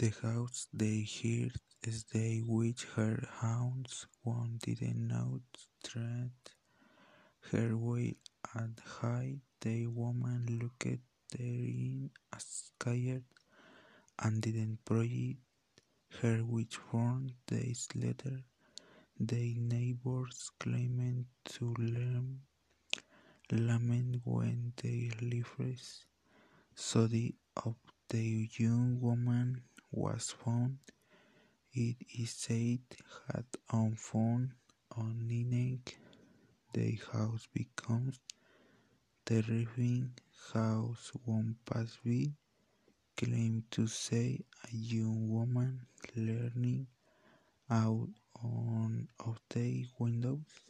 the house they heard stay with her haunts one didn't know that her way at high. The woman looked therein scared and didn't project her which four days later the neighbors claimed to learn lament when they their so the of the young woman was found. It is said had unfound unnamed the house becomes terrifying how one passby claimed to see a young woman leaning out on of the windows.